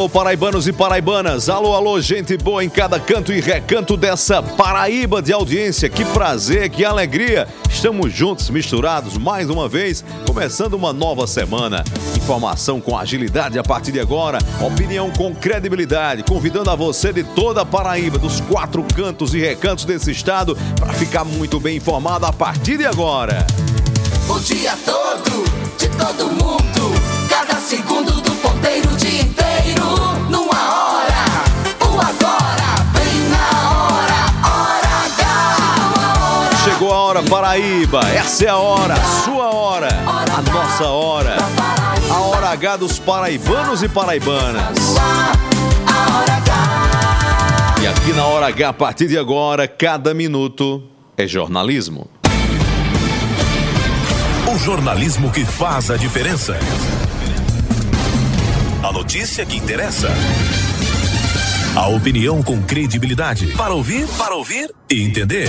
Alô, paraibanos e paraibanas. Alô, alô, gente boa em cada canto e recanto dessa Paraíba de audiência. Que prazer, que alegria. Estamos juntos, misturados, mais uma vez, começando uma nova semana. Informação com agilidade a partir de agora, opinião com credibilidade, convidando a você de toda a Paraíba, dos quatro cantos e recantos desse estado, para ficar muito bem informado a partir de agora. O dia todo, de todo mundo. Cada segundo do ponteiro, A hora, Paraíba. Essa é a hora, sua hora, a nossa hora. A hora H dos paraibanos e paraibanas. E aqui na hora H, a partir de agora, cada minuto é jornalismo. O jornalismo que faz a diferença. A notícia que interessa. A opinião com credibilidade. Para ouvir, para ouvir e entender.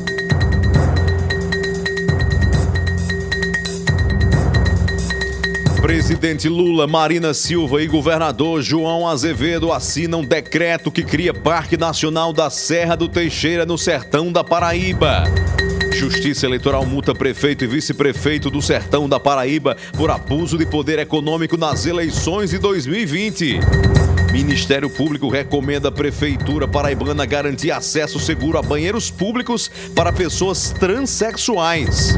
Presidente Lula, Marina Silva e governador João Azevedo assinam decreto que cria Parque Nacional da Serra do Teixeira no sertão da Paraíba. Justiça Eleitoral multa prefeito e vice-prefeito do sertão da Paraíba por abuso de poder econômico nas eleições de 2020. Ministério Público recomenda à Prefeitura Paraibana garantir acesso seguro a banheiros públicos para pessoas transexuais.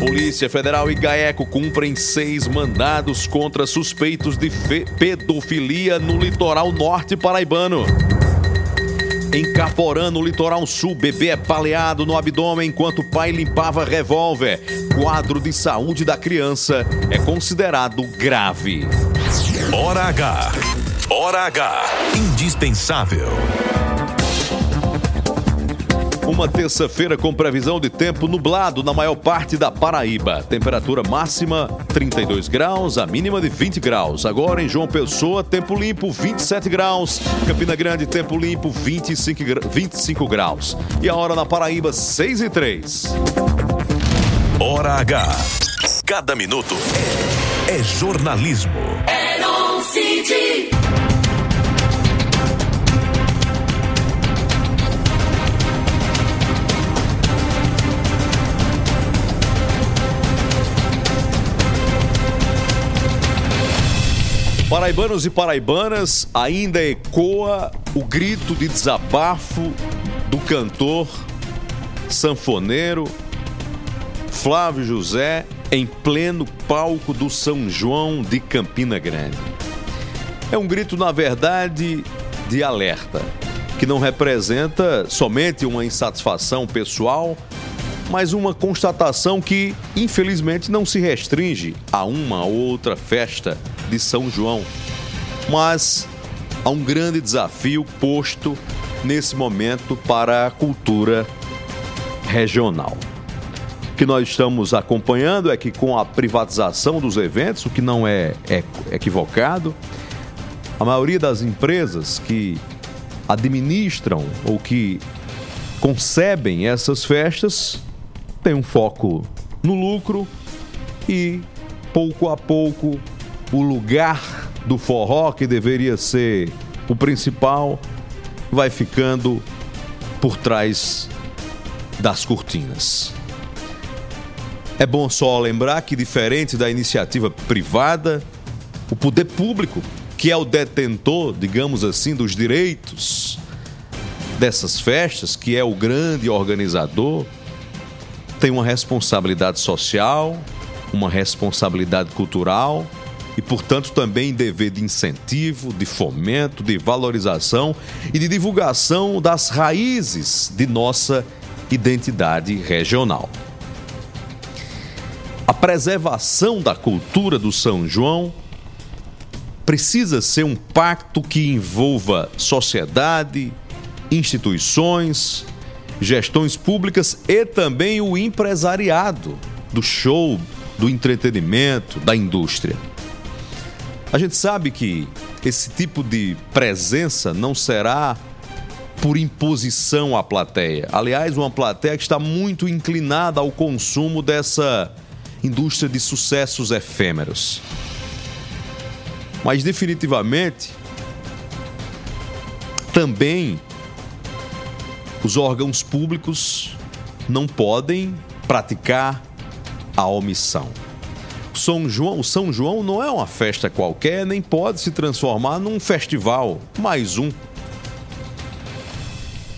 Polícia Federal e GAECO cumprem seis mandados contra suspeitos de pedofilia no litoral norte paraibano. Em Caporã, no litoral sul, bebê é baleado no abdômen enquanto pai limpava revólver. Quadro de saúde da criança é considerado grave. Hora H. Hora H. Indispensável. Uma terça-feira com previsão de tempo nublado na maior parte da Paraíba. Temperatura máxima 32 graus, a mínima de 20 graus. Agora em João Pessoa, tempo limpo 27 graus. Campina Grande, tempo limpo 25, gra- 25 graus. E a hora na Paraíba 6 e 3. Hora H. Cada minuto é, é jornalismo. Eron Paraibanos e paraibanas, ainda ecoa o grito de desabafo do cantor sanfoneiro Flávio José em pleno palco do São João de Campina Grande. É um grito, na verdade, de alerta, que não representa somente uma insatisfação pessoal, mas uma constatação que, infelizmente, não se restringe a uma ou outra festa de São João, mas há um grande desafio posto nesse momento para a cultura regional. O que nós estamos acompanhando é que com a privatização dos eventos, o que não é, é equivocado, a maioria das empresas que administram ou que concebem essas festas tem um foco no lucro e pouco a pouco o lugar do forró que deveria ser o principal vai ficando por trás das cortinas. É bom só lembrar que, diferente da iniciativa privada, o poder público, que é o detentor, digamos assim, dos direitos dessas festas, que é o grande organizador, tem uma responsabilidade social, uma responsabilidade cultural e, portanto, também dever de incentivo, de fomento, de valorização e de divulgação das raízes de nossa identidade regional. A preservação da cultura do São João precisa ser um pacto que envolva sociedade, instituições, gestões públicas e também o empresariado do show, do entretenimento, da indústria. A gente sabe que esse tipo de presença não será por imposição à plateia. Aliás, uma plateia que está muito inclinada ao consumo dessa indústria de sucessos efêmeros. Mas definitivamente também os órgãos públicos não podem praticar a omissão. São João, São João não é uma festa qualquer, nem pode se transformar num festival, mais um.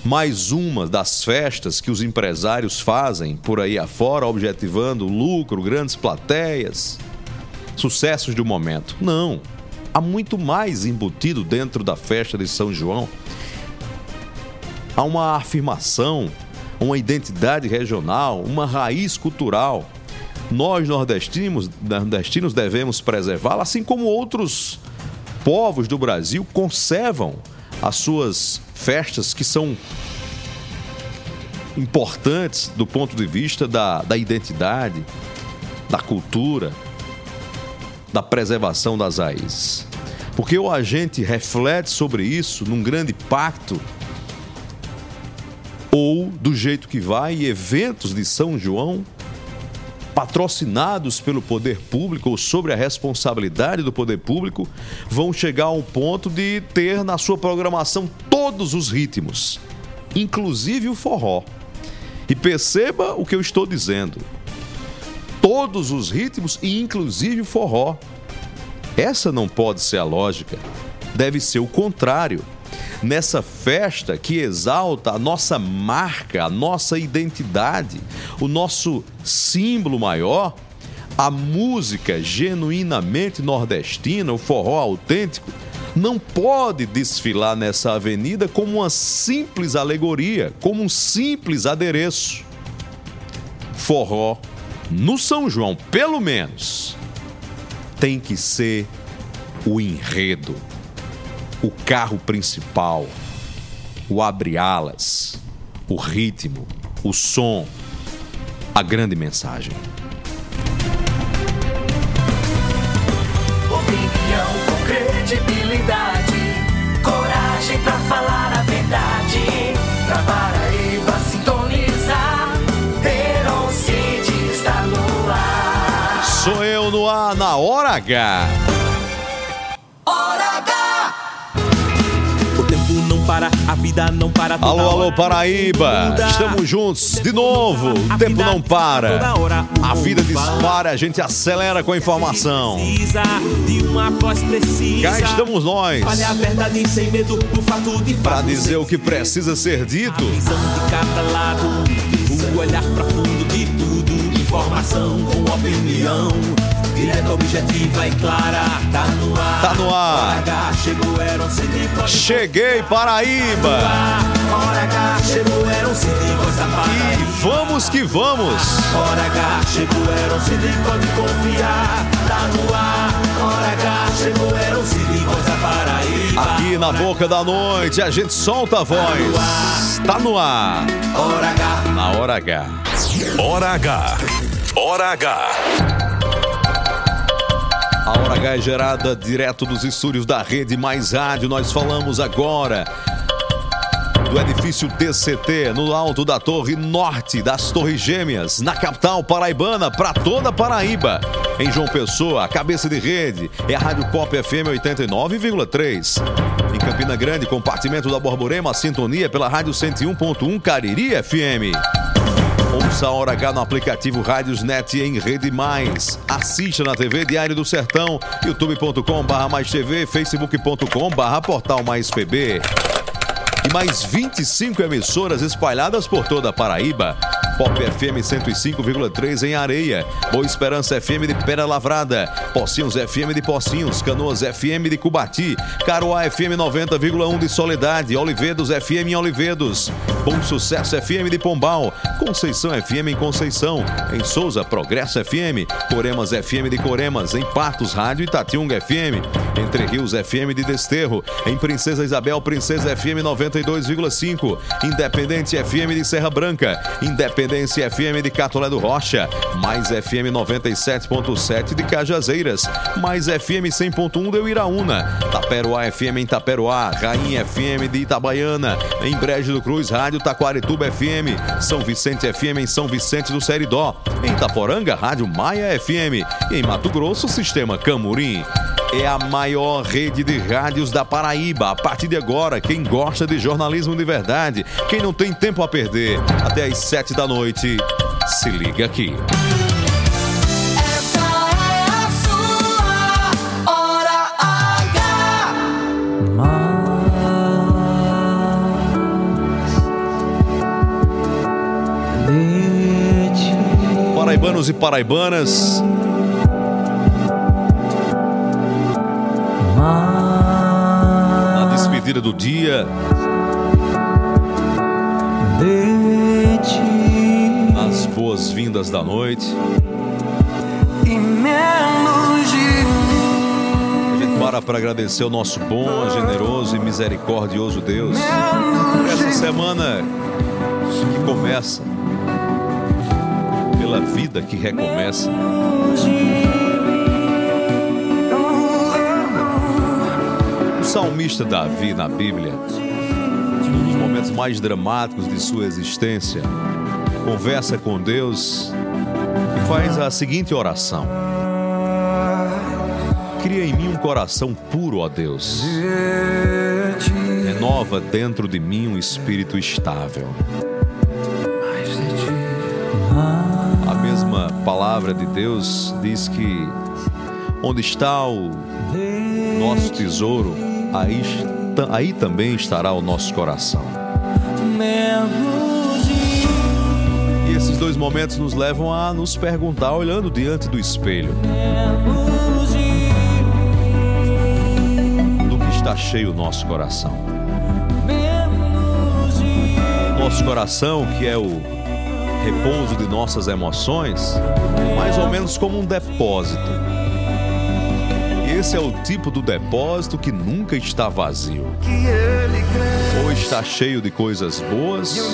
Mais uma das festas que os empresários fazem por aí afora, objetivando lucro, grandes plateias, sucessos do momento. Não. Há muito mais embutido dentro da festa de São João há uma afirmação, uma identidade regional, uma raiz cultural. Nós nordestinos, nordestinos devemos preservá-la, assim como outros povos do Brasil conservam as suas festas que são importantes do ponto de vista da, da identidade, da cultura, da preservação das raízes. Porque o agente reflete sobre isso num grande pacto ou do jeito que vai, eventos de São João patrocinados pelo poder público ou sobre a responsabilidade do poder público vão chegar ao ponto de ter na sua programação todos os ritmos, inclusive o forró. E perceba o que eu estou dizendo. Todos os ritmos e inclusive o forró. Essa não pode ser a lógica. Deve ser o contrário nessa festa que exalta a nossa marca, a nossa identidade, o nosso símbolo maior, a música genuinamente nordestina, o forró autêntico, não pode desfilar nessa avenida como uma simples alegoria, como um simples adereço. Forró, no São João, pelo menos, tem que ser o enredo o carro principal, o abre-alas, o ritmo, o som, a grande mensagem. Opinião com credibilidade, coragem pra falar a verdade. Pra Paraíba sintonizar, Herocide está no ar. Sou eu no ar na hora H. para, a vida não para. toda Alô, alô, Paraíba! Estamos juntos de novo. O A tempo não para. A vida dispara, a gente acelera com a informação. Precisa de uma voz precisa. Cá estamos nós a para dizer o que precisa ser A dito. visão de cada lado, o olhar profundo de tudo, informação com opinião. Direta, objetiva e clara, tá no ar. Tá no ar. H, chegou, era um CD, Cheguei, Paraíba! Hora H, chegou, era um CD, E vamos que vamos! Hora H, chegou, era um CD, pode confiar. Tá no ar. Hora H, chegou, era um CD, da Paraíba. Aqui na boca da noite a gente solta a voz. Tá no ar, Hora H. na hora H. Hora H. Hora H. A hora H é gerada direto dos estúdios da Rede Mais Rádio. Nós falamos agora do edifício DCT, no alto da Torre Norte das Torres Gêmeas, na capital paraibana, para toda Paraíba. Em João Pessoa, a cabeça de rede é a Rádio Pop FM 89,3. Em Campina Grande, compartimento da Borborema, sintonia pela Rádio 101.1 Cariri FM. Ouça a Hora H no aplicativo Rádios Net em Rede Mais. Assista na TV Diário do Sertão, youtube.com barra mais TV, facebook.com barra portal mais PB. E mais 25 emissoras espalhadas por toda a Paraíba. Pop FM 105,3 em Areia, Boa Esperança FM de Pera Lavrada, Pocinhos FM de Pocinhos, Canoas FM de Cubati, Caruá FM 90,1 de Soledade, Olivedos FM em Olivedos, Bom Sucesso FM de Pombal, Conceição FM em Conceição, em Souza Progresso FM, Coremas FM de Coremas, em Patos Rádio Itatiunga FM, Entre Rios FM de Desterro, em Princesa Isabel Princesa FM 92,5, Independente FM de Serra Branca, Independência FM de Catolé do Rocha, Mais FM 97.7 de Cajazeiras, Mais FM 100.1 de Uiraúna, Taperoá FM em Taperoá, Rainha FM de Itabaiana, em Brejo do Cruz Rádio Taquarituba FM, São Vicente FM em São Vicente do Seridó, em Taporanga Rádio Maia FM e em Mato Grosso Sistema Camurim. É a maior rede de rádios da Paraíba. A partir de agora, quem gosta de jornalismo de verdade, quem não tem tempo a perder, até às sete da noite, se liga aqui. Essa é a sua hora H. Paraibanos e paraibanas, despedida do dia, nas boas-vindas da noite. A gente para para agradecer o nosso bom, generoso e misericordioso Deus essa semana que começa, pela vida que recomeça. Salmista Davi na Bíblia, num dos momentos mais dramáticos de sua existência, conversa com Deus e faz a seguinte oração: Cria em mim um coração puro, ó Deus. Renova dentro de mim um espírito estável. A mesma palavra de Deus diz que onde está o nosso tesouro, aí, aí também estará o nosso coração. E esses dois momentos nos levam a nos perguntar, olhando diante do espelho, do que está cheio o nosso coração. Nosso coração, que é o repouso de nossas emoções, mais ou menos como um depósito. Esse é o tipo do depósito que nunca está vazio. Ou está cheio de coisas boas, ou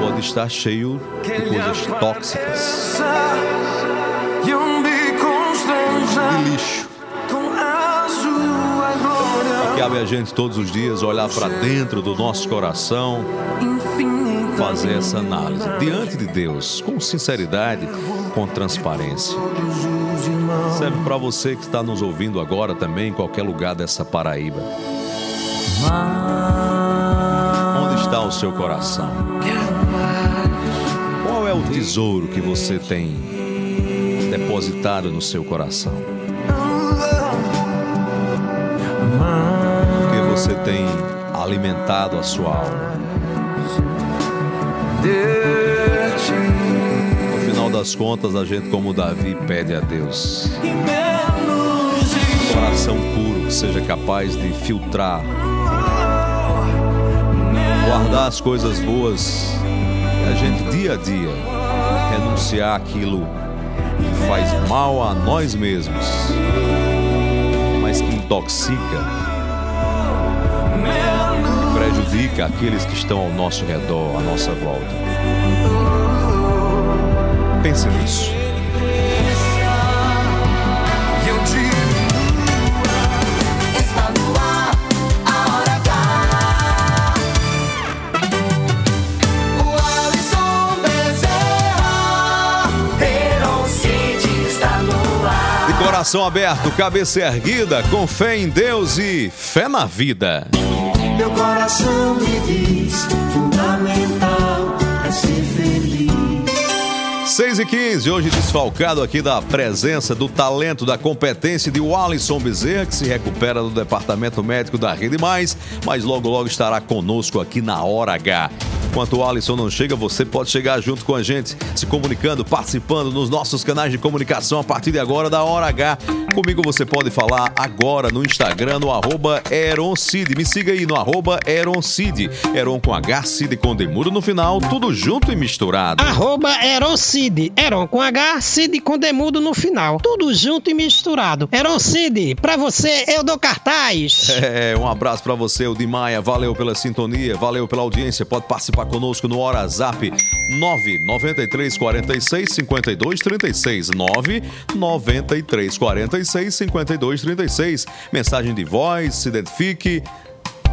pode estar cheio de coisas tóxicas, de lixo. Cabe a gente todos os dias olhar para dentro do nosso coração, fazer essa análise. diante de Deus, com sinceridade, com transparência. Serve para você que está nos ouvindo agora também, em qualquer lugar dessa Paraíba. Onde está o seu coração? Qual é o tesouro que você tem depositado no seu coração? Porque você tem alimentado a sua alma. Final das contas, a gente, como Davi, pede a Deus coração puro que seja capaz de filtrar, guardar as coisas boas e a gente, dia a dia, renunciar aquilo que faz mal a nós mesmos, mas que intoxica e prejudica aqueles que estão ao nosso redor, à nossa volta. Pense nisso. Coração aberto, cabeça erguida, com fé em Deus e fé na vida. Meu coração me diz, 6 e 15 hoje desfalcado aqui da presença, do talento, da competência de Wallison Bezerra, que se recupera do Departamento Médico da Rede Mais, mas logo logo estará conosco aqui na Hora H. Enquanto o Alisson não chega, você pode chegar junto com a gente, se comunicando, participando nos nossos canais de comunicação a partir de agora da Hora H. Comigo você pode falar agora no Instagram, no arroba Eroncid. Me siga aí no arroba Eroncid. Eron com H, Cid com Demuro no final, tudo junto e misturado. Arroba Eroncid. Eron com H, Cid com Demudo no final. Tudo junto e misturado. Eroncid, pra você eu dou cartaz. É, um abraço pra você, o Maia. Valeu pela sintonia, valeu pela audiência. Pode participar conosco no Hora Zap 993 46 52 36 993 46 52 36. Mensagem de voz, se identifique,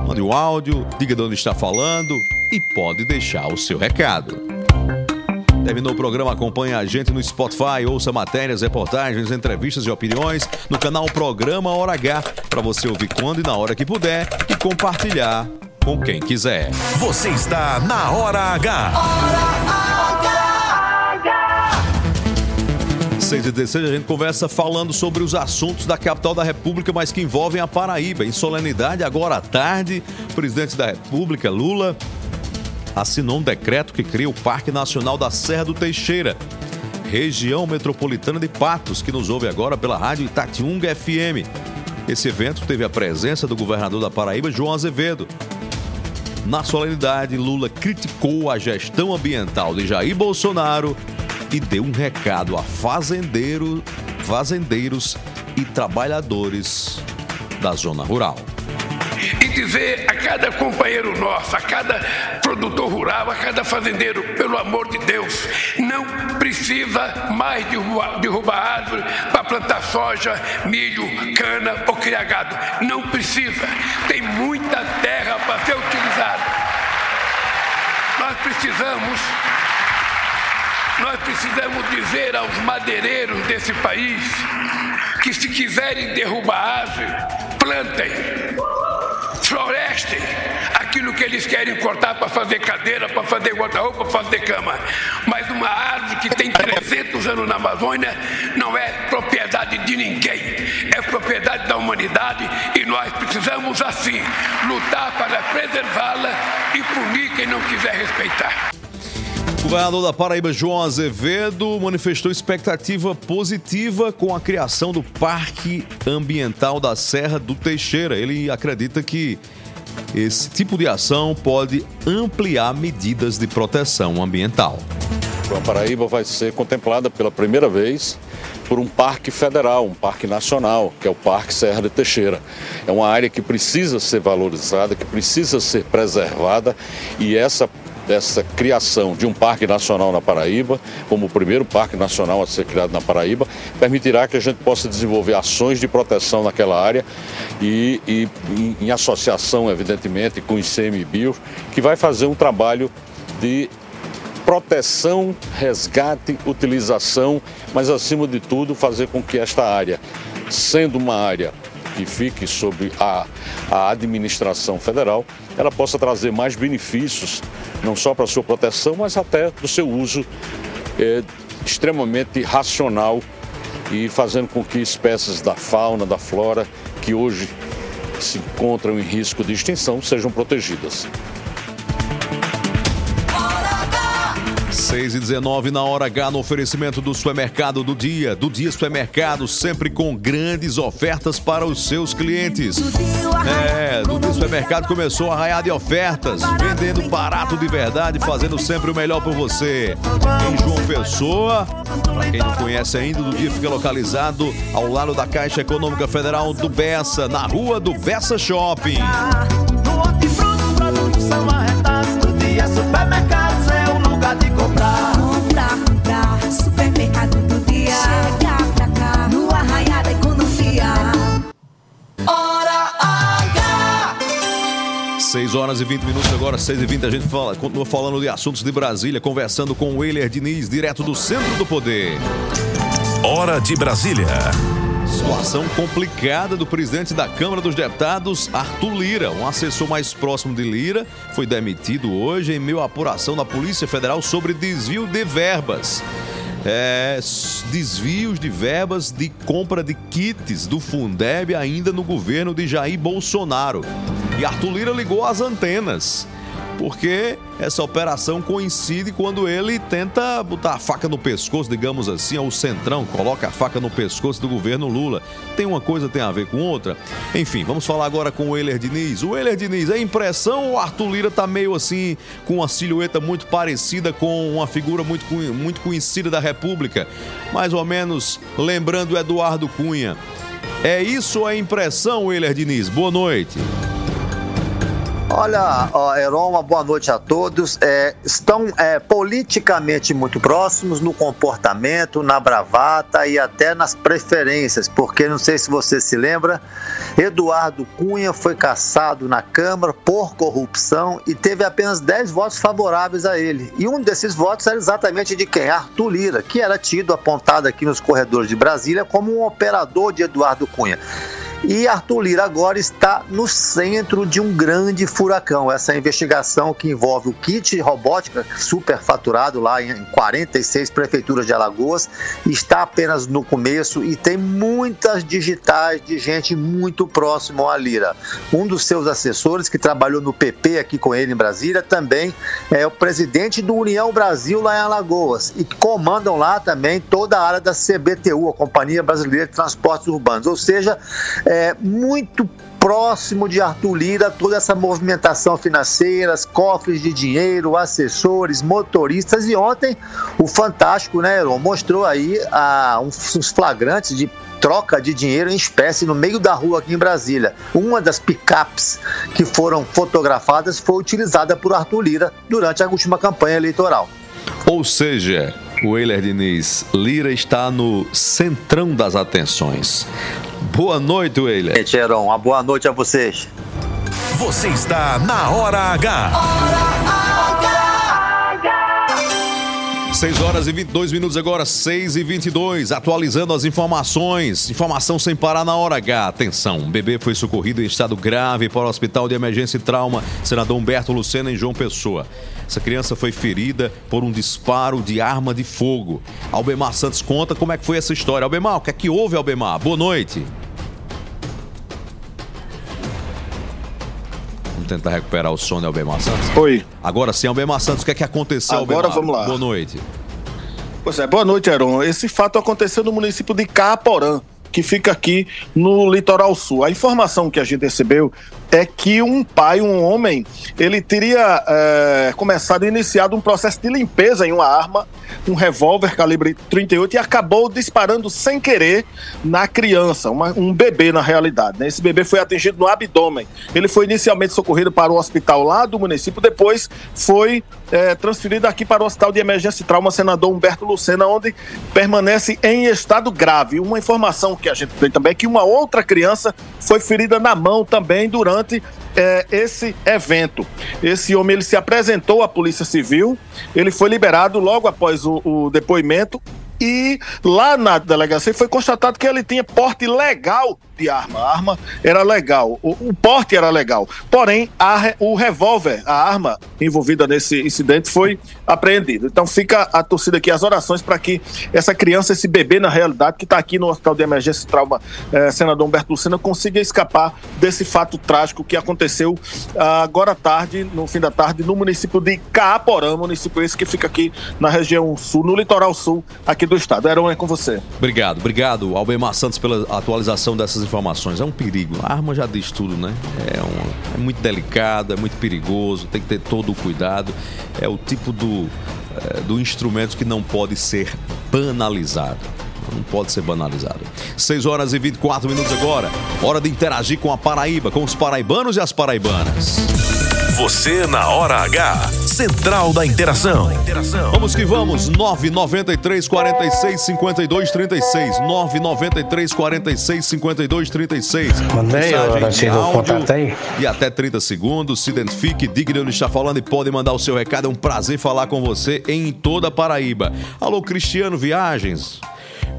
mande um áudio, diga de onde está falando e pode deixar o seu recado. Terminou o programa, acompanhe a gente no Spotify, ouça matérias, reportagens, entrevistas e opiniões no canal Programa Hora H, para você ouvir quando e na hora que puder e compartilhar com quem quiser. Você está na Hora H. 6 e 16 a gente conversa falando sobre os assuntos da capital da República, mas que envolvem a Paraíba. Em solenidade, agora à tarde, o presidente da República, Lula, assinou um decreto que cria o Parque Nacional da Serra do Teixeira, região metropolitana de Patos, que nos ouve agora pela rádio Itatiunga FM. Esse evento teve a presença do governador da Paraíba, João Azevedo. Na solenidade, Lula criticou a gestão ambiental de Jair Bolsonaro e deu um recado a fazendeiro, fazendeiros e trabalhadores da zona rural. Dizer a cada companheiro nosso, a cada produtor rural, a cada fazendeiro, pelo amor de Deus, não precisa mais derrubar, derrubar árvore para plantar soja, milho, cana ou criar gado. Não precisa. Tem muita terra para ser utilizada. Nós precisamos nós precisamos dizer aos madeireiros desse país que se quiserem derrubar árvore, plantem, florestem aquilo que eles querem cortar para fazer cadeira, para fazer guarda-roupa, para fazer cama. Mas uma árvore que tem 300 anos na Amazônia não é propriedade de ninguém, é propriedade da humanidade e nós precisamos assim lutar para preservá-la e punir quem não quiser respeitar. Governador da Paraíba, João Azevedo, manifestou expectativa positiva com a criação do Parque Ambiental da Serra do Teixeira. Ele acredita que esse tipo de ação pode ampliar medidas de proteção ambiental. A Paraíba vai ser contemplada pela primeira vez por um parque federal, um parque nacional, que é o Parque Serra de Teixeira. É uma área que precisa ser valorizada, que precisa ser preservada e essa dessa criação de um parque nacional na Paraíba, como o primeiro parque nacional a ser criado na Paraíba, permitirá que a gente possa desenvolver ações de proteção naquela área e, e em, em associação, evidentemente, com o ICMBio, que vai fazer um trabalho de proteção, resgate, utilização, mas acima de tudo fazer com que esta área, sendo uma área que fique sob a, a administração federal, ela possa trazer mais benefícios, não só para sua proteção, mas até do seu uso é, extremamente racional e fazendo com que espécies da fauna, da flora, que hoje se encontram em risco de extinção, sejam protegidas. 6 e 19 na hora H no oferecimento do supermercado do dia. Do dia supermercado, sempre com grandes ofertas para os seus clientes. É, do dia supermercado começou a raiar de ofertas, vendendo barato de verdade, fazendo sempre o melhor por você. Em João Pessoa, para quem não conhece ainda, do dia fica localizado ao lado da Caixa Econômica Federal do Bessa, na rua do Bessa Shopping. 6 horas e 20 minutos agora, 6 e 20 a gente fala, continua falando de assuntos de Brasília, conversando com o Weiler Diniz, direto do Centro do Poder. Hora de Brasília. Situação complicada do presidente da Câmara dos Deputados, Arthur Lira. Um assessor mais próximo de Lira foi demitido hoje em meio à apuração da Polícia Federal sobre desvio de verbas. É, desvios de verbas de compra de kits do Fundeb ainda no governo de Jair Bolsonaro. E Arthur Lira ligou as antenas. Porque essa operação coincide quando ele tenta botar a faca no pescoço, digamos assim, ao centrão, coloca a faca no pescoço do governo Lula. Tem uma coisa tem a ver com outra. Enfim, vamos falar agora com o Euler Diniz. O Euler Diniz, é impressão ou o Arthur Lira tá meio assim, com uma silhueta muito parecida com uma figura muito, muito conhecida da República? Mais ou menos lembrando Eduardo Cunha. É isso é impressão, Euler Diniz? Boa noite. Olha, Heron, uma boa noite a todos. É, estão é, politicamente muito próximos no comportamento, na bravata e até nas preferências, porque não sei se você se lembra, Eduardo Cunha foi caçado na Câmara por corrupção e teve apenas 10 votos favoráveis a ele. E um desses votos era exatamente de quem? Arthur Lira, que era tido, apontado aqui nos corredores de Brasília, como um operador de Eduardo Cunha. E Arthur Lira agora está no centro de um grande furacão. Essa investigação que envolve o kit robótica superfaturado lá em 46 prefeituras de Alagoas está apenas no começo e tem muitas digitais de gente muito próximo a Lira. Um dos seus assessores que trabalhou no PP aqui com ele em Brasília também é o presidente do União Brasil lá em Alagoas e comandam lá também toda a área da CBTU, a Companhia Brasileira de Transportes Urbanos. Ou seja, é muito próximo de Arthur Lira toda essa movimentação financeira, cofres de dinheiro, assessores, motoristas e ontem o Fantástico, né, Heron, mostrou aí uns flagrantes de troca de dinheiro em espécie no meio da rua aqui em Brasília. Uma das picapes que foram fotografadas foi utilizada por Arthur Lira durante a última campanha eleitoral. Ou seja, o Euler Diniz, Lira está no centrão das atenções. Boa noite, Euler. Gente, Heron, uma boa noite a vocês. Você está na Hora H. 6 horas e 22 minutos agora, 6 e 22 atualizando as informações. Informação sem parar na hora H. Atenção, um bebê foi socorrido em estado grave para o Hospital de Emergência e Trauma, senador Humberto Lucena, em João Pessoa. Essa criança foi ferida por um disparo de arma de fogo. Albemar Santos conta como é que foi essa história. Albemar, o que é que houve, Albemar? Boa noite. Vamos tentar recuperar o de Albemar Santos? Oi. Agora sim, Albemar Santos, o que é que aconteceu, Agora Albemar? vamos lá. Boa noite. Pois é, boa noite, Heron. Esse fato aconteceu no município de Caaporã, que fica aqui no litoral sul. A informação que a gente recebeu é que um pai, um homem, ele teria é, começado, iniciado um processo de limpeza em uma arma, um revólver calibre 38 e acabou disparando sem querer na criança, uma- um bebê na realidade. né? Esse bebê foi atingido no abdômen. Ele foi inicialmente socorrido para o hospital lá do município, depois foi é, transferido aqui para o Hospital de Emergência e Trauma Senador Humberto Lucena, onde permanece em estado grave. Uma informação que a gente tem também é que uma outra criança foi ferida na mão também durante é, esse evento. Esse homem ele se apresentou à Polícia Civil, ele foi liberado logo após o, o depoimento. E lá na delegacia foi constatado que ele tinha porte legal de arma. A arma era legal, o, o porte era legal. Porém, a o revólver, a arma envolvida nesse incidente foi apreendido. Então fica a torcida aqui, as orações para que essa criança, esse bebê, na realidade, que está aqui no Hospital de Emergência e Trauma, eh, senador Humberto Lucena, consiga escapar desse fato trágico que aconteceu ah, agora à tarde, no fim da tarde, no município de Caaporã, município esse que fica aqui na região sul, no litoral sul aqui do estado. Heron, é com você. Obrigado, obrigado, Albemar Santos, pela atualização dessas informações. É um perigo. A arma já diz tudo, né? É, um- é muito delicado, é muito perigoso, tem que ter todo o cuidado. É o tipo do, é, do instrumento que não pode ser banalizado. Não pode ser banalizado. 6 horas e 24 minutos agora. Hora de interagir com a Paraíba, com os paraibanos e as paraibanas. Você na Hora H. Central da Interação. Vamos que vamos, 993 46 52 36. 993 46 52 36. Mandei, Mensagem o áudio. E até 30 segundos. Se identifique, diga de onde está falando e pode mandar o seu recado. É um prazer falar com você em toda a Paraíba. Alô, Cristiano Viagens.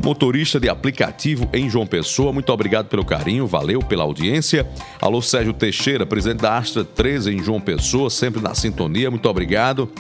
Motorista de aplicativo em João Pessoa, muito obrigado pelo carinho, valeu pela audiência. Alô, Sérgio Teixeira, presidente da Astra 13 em João Pessoa, sempre na sintonia, muito obrigado.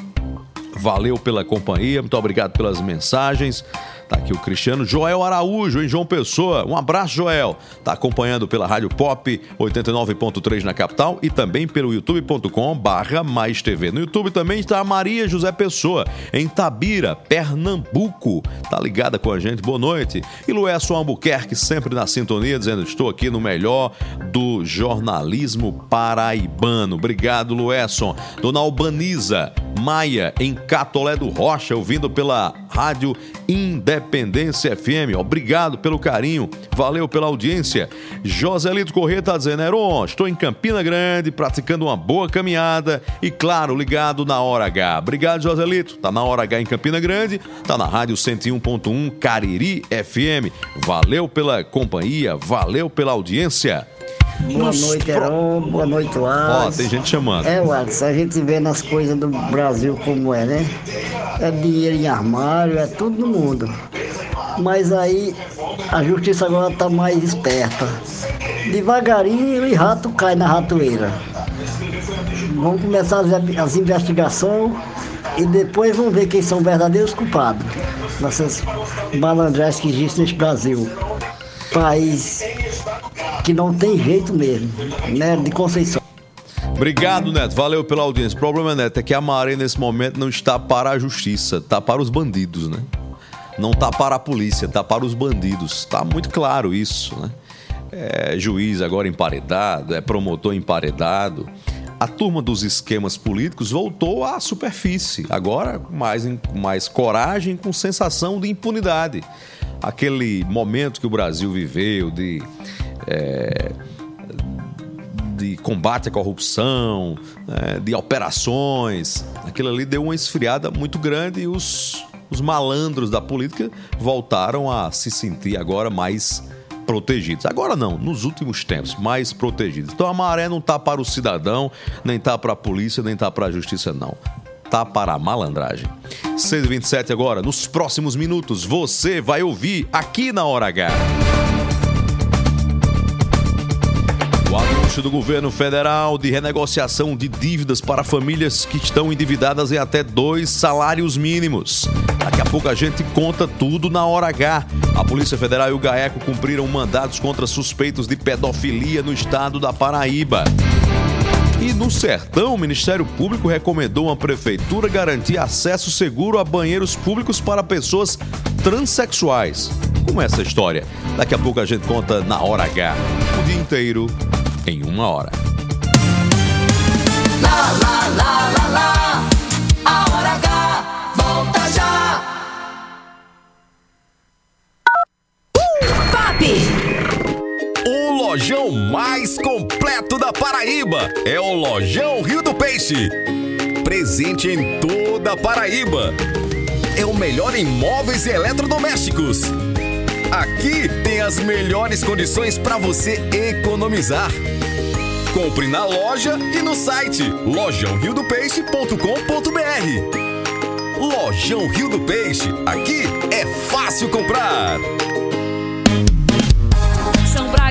valeu pela companhia, muito obrigado pelas mensagens. Tá aqui o Cristiano Joel Araújo, em João Pessoa. Um abraço, Joel. Tá acompanhando pela Rádio Pop 89.3 na capital e também pelo youtube.com barra mais TV. No YouTube também está a Maria José Pessoa, em Tabira, Pernambuco. Tá ligada com a gente, boa noite. E Luécio Albuquerque, sempre na sintonia, dizendo estou aqui no melhor do jornalismo paraibano. Obrigado, Luécio. Dona Albaniza Maia, em Catolé do Rocha, ouvindo pela Rádio Independência FM. Obrigado pelo carinho, valeu pela audiência. Joselito Corrêa está dizendo, Heron, estou em Campina Grande, praticando uma boa caminhada e, claro, ligado na Hora H. Obrigado, Joselito. Tá na Hora H em Campina Grande, tá na Rádio 101.1 Cariri FM. Valeu pela companhia, valeu pela audiência. Boa Nos noite, pro- Heron. Boa noite, Ó, Wallace. tem gente chamando. É, Wallace, a gente vê nas coisas do Brasil como é, né? É dinheiro em armário, é tudo no mundo. Mas aí a justiça agora tá mais esperta. Devagarinho e rato cai na ratoeira. Vamos começar as, as investigações e depois vamos ver quem são os verdadeiros culpados. Nessas malandragens que existem nesse Brasil. País que não tem jeito mesmo, né? De Conceição. Obrigado, Neto. Valeu pela audiência. O problema, Neto, é que a maré nesse momento não está para a justiça, está para os bandidos, né? Não está para a polícia, está para os bandidos. Está muito claro isso, né? É juiz agora emparedado, é promotor emparedado. A turma dos esquemas políticos voltou à superfície, agora mais, mais coragem, com sensação de impunidade. Aquele momento que o Brasil viveu de. é, de combate à corrupção, né, de operações. Aquilo ali deu uma esfriada muito grande e os, os malandros da política voltaram a se sentir agora mais protegidos. Agora não, nos últimos tempos, mais protegidos. Então a maré não tá para o cidadão, nem tá para a polícia, nem tá para a justiça, não. Para a malandragem. 6h27 agora, nos próximos minutos, você vai ouvir aqui na Hora H. O anúncio do governo federal de renegociação de dívidas para famílias que estão endividadas em até dois salários mínimos. Daqui a pouco a gente conta tudo na hora H. A Polícia Federal e o GAECO cumpriram mandados contra suspeitos de pedofilia no estado da Paraíba. E no Sertão, o Ministério Público recomendou à prefeitura garantir acesso seguro a banheiros públicos para pessoas transexuais. Como é essa história? Daqui a pouco a gente conta na hora H. O dia inteiro em uma hora. Lojão mais completo da Paraíba é o Lojão Rio do Peixe. Presente em toda a Paraíba. É o melhor em móveis e eletrodomésticos. Aqui tem as melhores condições para você economizar. Compre na loja e no site lojãoriodopeixe.com.br. Lojão Rio do Peixe, aqui é fácil comprar.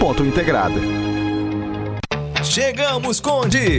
múltipla.integrada. Chegamos, Conde!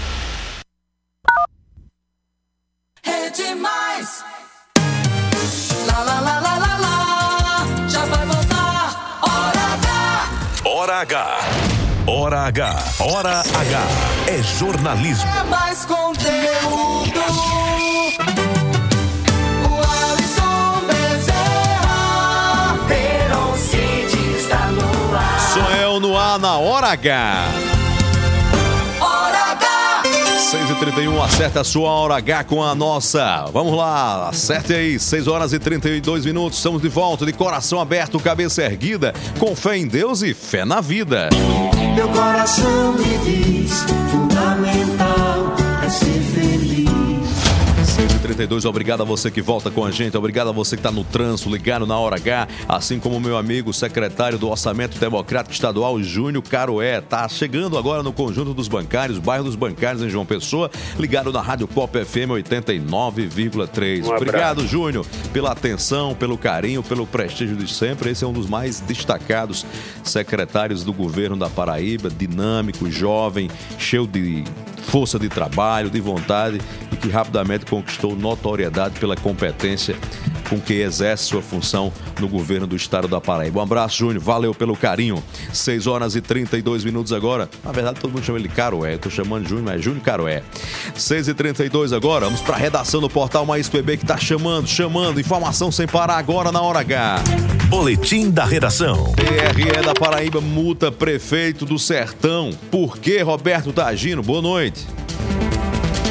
H. Hora H. Hora H. É jornalismo. É mais conteúdo. O Alisson Bezerra. Verão no ar. Sou eu no ar na Hora H. Hora H! 6h31, acerta a sua hora H com a nossa. Vamos lá, acerte aí, 6 horas e 32 minutos. Estamos de volta, de coração aberto, cabeça erguida, com fé em Deus e fé na vida. Meu coração me diz: fundamental é ser feliz. 6h32, obrigado a você que volta com a gente, obrigado a você que está no trânsito, ligado na hora H, assim como meu amigo, secretário do Orçamento Democrático Estadual, Júnior Caroé, tá chegando agora no conjunto dos bancários, bairro dos bancários em João Pessoa, ligado na Rádio Pop FM 89,3. Um obrigado, Júnior, pela atenção, pelo carinho, pelo prestígio de sempre. Esse é um dos mais destacados secretários do governo da Paraíba, dinâmico, jovem, cheio de força de trabalho, de vontade e que rapidamente conquistou notoriedade pela competência com que exerce sua função no governo do estado da Paraíba. Um abraço, Júnior. Valeu pelo carinho. 6 horas e 32 minutos agora. Na verdade, todo mundo chama ele Caroé. Eu tô chamando Júnior, mas é Júnior Caroé. 6 e 32 agora. Vamos para a redação do portal Mais PB que tá chamando, chamando. Informação sem parar agora na hora H. Boletim da redação. TRE da Paraíba multa prefeito do Sertão. Por que Roberto tá agindo? Boa noite.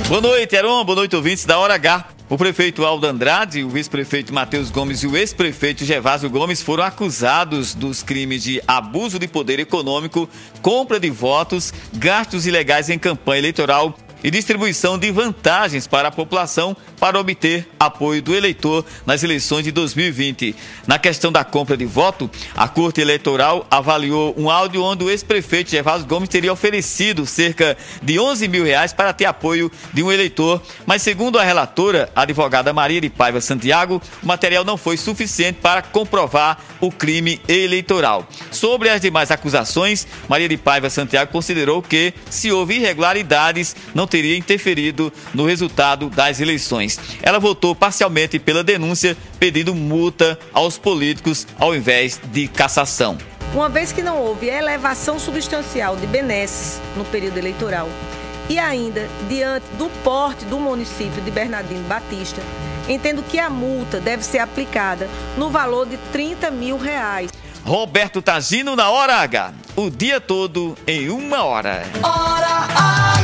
Boa noite, Heron. Boa noite, ouvintes da Hora H. O prefeito Aldo Andrade, o vice-prefeito Matheus Gomes e o ex-prefeito Gervásio Gomes foram acusados dos crimes de abuso de poder econômico, compra de votos, gastos ilegais em campanha eleitoral e distribuição de vantagens para a população para obter apoio do eleitor nas eleições de 2020. Na questão da compra de voto, a Corte Eleitoral avaliou um áudio onde o ex-prefeito Gervásio Gomes teria oferecido cerca de 11 mil reais para ter apoio de um eleitor, mas segundo a relatora, a advogada Maria de Paiva Santiago, o material não foi suficiente para comprovar o crime eleitoral. Sobre as demais acusações, Maria de Paiva Santiago considerou que, se houve irregularidades, não teria interferido no resultado das eleições. Ela votou parcialmente pela denúncia, pedindo multa aos políticos ao invés de cassação. Uma vez que não houve elevação substancial de benesses no período eleitoral e ainda diante do porte do município de Bernardino Batista, entendo que a multa deve ser aplicada no valor de 30 mil reais. Roberto Tagino na Hora H. O dia todo em uma hora. Hora H!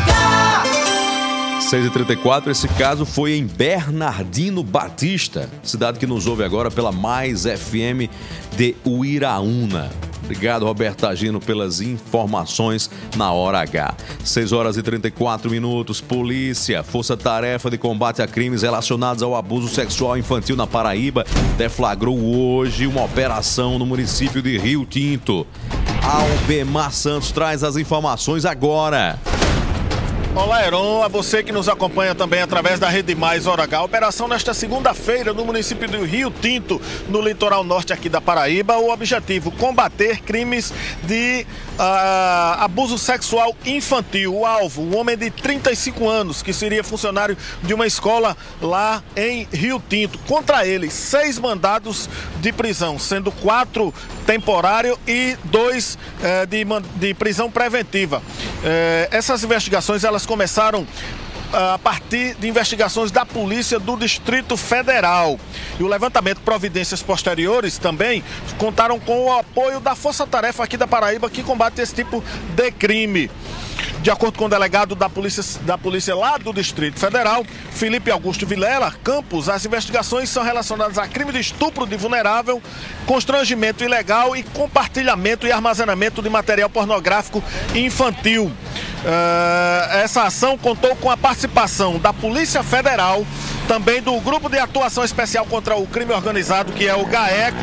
6h34, esse caso foi em Bernardino Batista, cidade que nos ouve agora pela Mais FM de Uiraúna. Obrigado, Roberto Agino, pelas informações na hora H. 6 horas e 34 minutos. Polícia, Força Tarefa de Combate a Crimes Relacionados ao Abuso Sexual Infantil na Paraíba, deflagrou hoje uma operação no município de Rio Tinto. Albemar Santos traz as informações agora. Olá, Heron, a você que nos acompanha também através da Rede Mais H. Operação nesta segunda-feira no município do Rio Tinto, no litoral norte aqui da Paraíba. O objetivo, combater crimes de uh, abuso sexual infantil. O alvo, um homem de 35 anos, que seria funcionário de uma escola lá em Rio Tinto. Contra ele, seis mandados de prisão, sendo quatro temporário e dois eh, de, de prisão preventiva. Eh, essas investigações, elas começaram ah, a partir de investigações da Polícia do Distrito Federal. E o levantamento de providências posteriores também contaram com o apoio da Força Tarefa aqui da Paraíba que combate esse tipo de crime. De acordo com o delegado da polícia, da polícia lá do Distrito Federal, Felipe Augusto Vilela Campos, as investigações são relacionadas a crime de estupro de vulnerável, constrangimento ilegal e compartilhamento e armazenamento de material pornográfico infantil. Eh, essa ação contou com a participação da Polícia Federal, também do Grupo de Atuação Especial contra o Crime Organizado, que é o GAECO,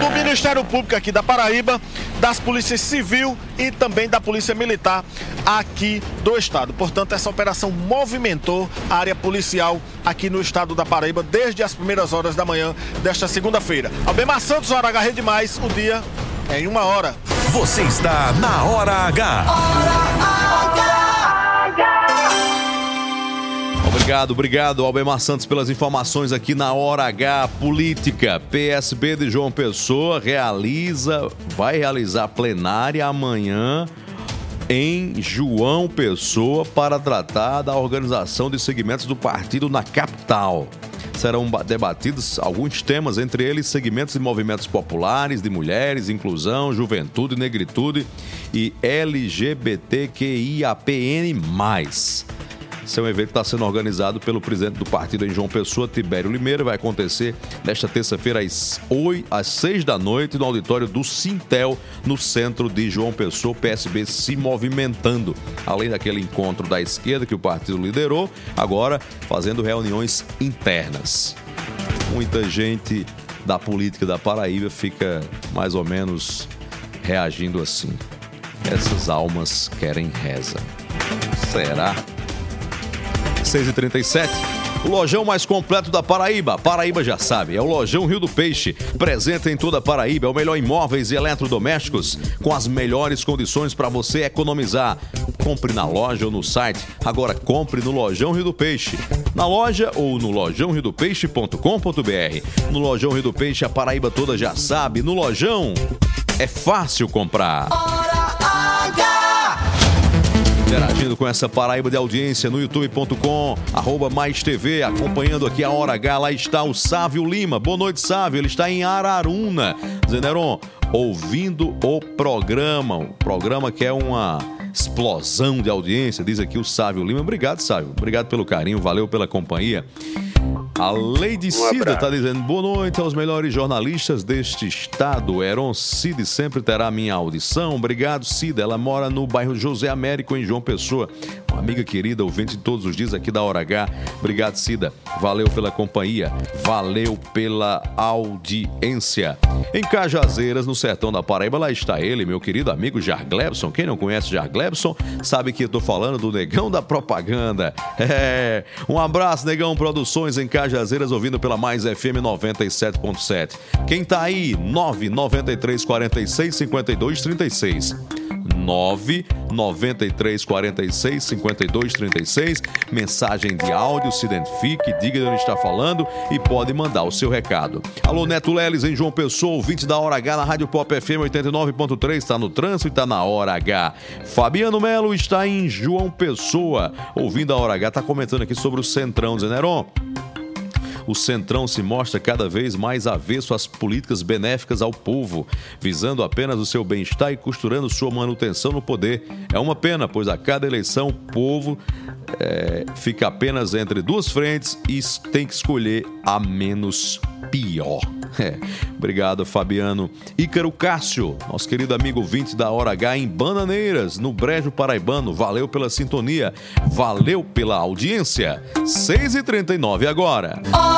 do Ministério Público aqui da Paraíba, das Polícias Civil e também da Polícia Militar aqui do estado. Portanto, essa operação movimentou a área policial aqui no estado da Paraíba desde as primeiras horas da manhã desta segunda-feira. Albemar Santos, Hora H Rede Mais, o dia é em uma hora. Você está na Hora H. Obrigado, obrigado, Albemar Santos, pelas informações aqui na Hora H Política. PSB de João Pessoa realiza, vai realizar plenária amanhã em João Pessoa para tratar da organização de segmentos do partido na capital. Serão ba- debatidos alguns temas, entre eles segmentos e movimentos populares, de mulheres, inclusão, juventude, negritude e LGBTQIAPN+. Um evento está sendo organizado pelo presidente do partido em João Pessoa, Tibério Limeira. Vai acontecer nesta terça-feira às, 8, às 6 da noite no auditório do Sintel, no centro de João Pessoa, PSB se movimentando. Além daquele encontro da esquerda que o partido liderou, agora fazendo reuniões internas. Muita gente da política da Paraíba fica mais ou menos reagindo assim. Essas almas querem reza. Será? 6h37. O lojão mais completo da Paraíba. Paraíba já sabe, é o Lojão Rio do Peixe. Presente em toda a Paraíba, é o melhor em móveis e eletrodomésticos com as melhores condições para você economizar. Compre na loja ou no site. Agora compre no Lojão Rio do Peixe. Na loja ou no lojãoriodopeixe.com.br. No Lojão Rio do Peixe, a Paraíba toda já sabe. No Lojão é fácil comprar. Interagindo com essa Paraíba de audiência no youtube.com, arroba mais TV, acompanhando aqui a Hora H, lá está o Sávio Lima. Boa noite, Sávio. Ele está em Araruna. Zeneron, ouvindo o programa, o programa que é uma explosão de audiência, diz aqui o Sávio Lima. Obrigado, Sávio. Obrigado pelo carinho, valeu pela companhia. A Lady Cida está dizendo boa noite aos melhores jornalistas deste estado. Heron Cid sempre terá minha audição. Obrigado, Cida. Ela mora no bairro José Américo, em João Pessoa. Uma amiga querida, ouvinte de todos os dias aqui da Hora H. Obrigado, Cida. Valeu pela companhia. Valeu pela audiência. Em Cajazeiras, no sertão da Paraíba, lá está ele, meu querido amigo Jar Glebson. Quem não conhece Jar Glebson, sabe que eu tô falando do Negão da Propaganda. É. Um abraço, Negão Produções em Cajazeiras, ouvindo pela Mais FM 97.7. Quem tá aí? 993 46 52 36. 993 46 52 36. Mensagem de áudio, se identifique, diga de onde está falando e pode mandar o seu recado. Alô, Neto Leles em João Pessoa, ouvinte da Hora H na Rádio Pop FM 89.3, está no trânsito e está na Hora H. Fabiano Melo está em João Pessoa, ouvindo a Hora H, está comentando aqui sobre o Centrão, Zeneron o Centrão se mostra cada vez mais avesso às políticas benéficas ao povo, visando apenas o seu bem-estar e costurando sua manutenção no poder. É uma pena, pois a cada eleição o povo é, fica apenas entre duas frentes e tem que escolher a menos pior. É. Obrigado, Fabiano. Ícaro Cássio, nosso querido amigo 20 da Hora H em Bananeiras, no Brejo Paraibano. Valeu pela sintonia, valeu pela audiência. 6h39 agora. Hora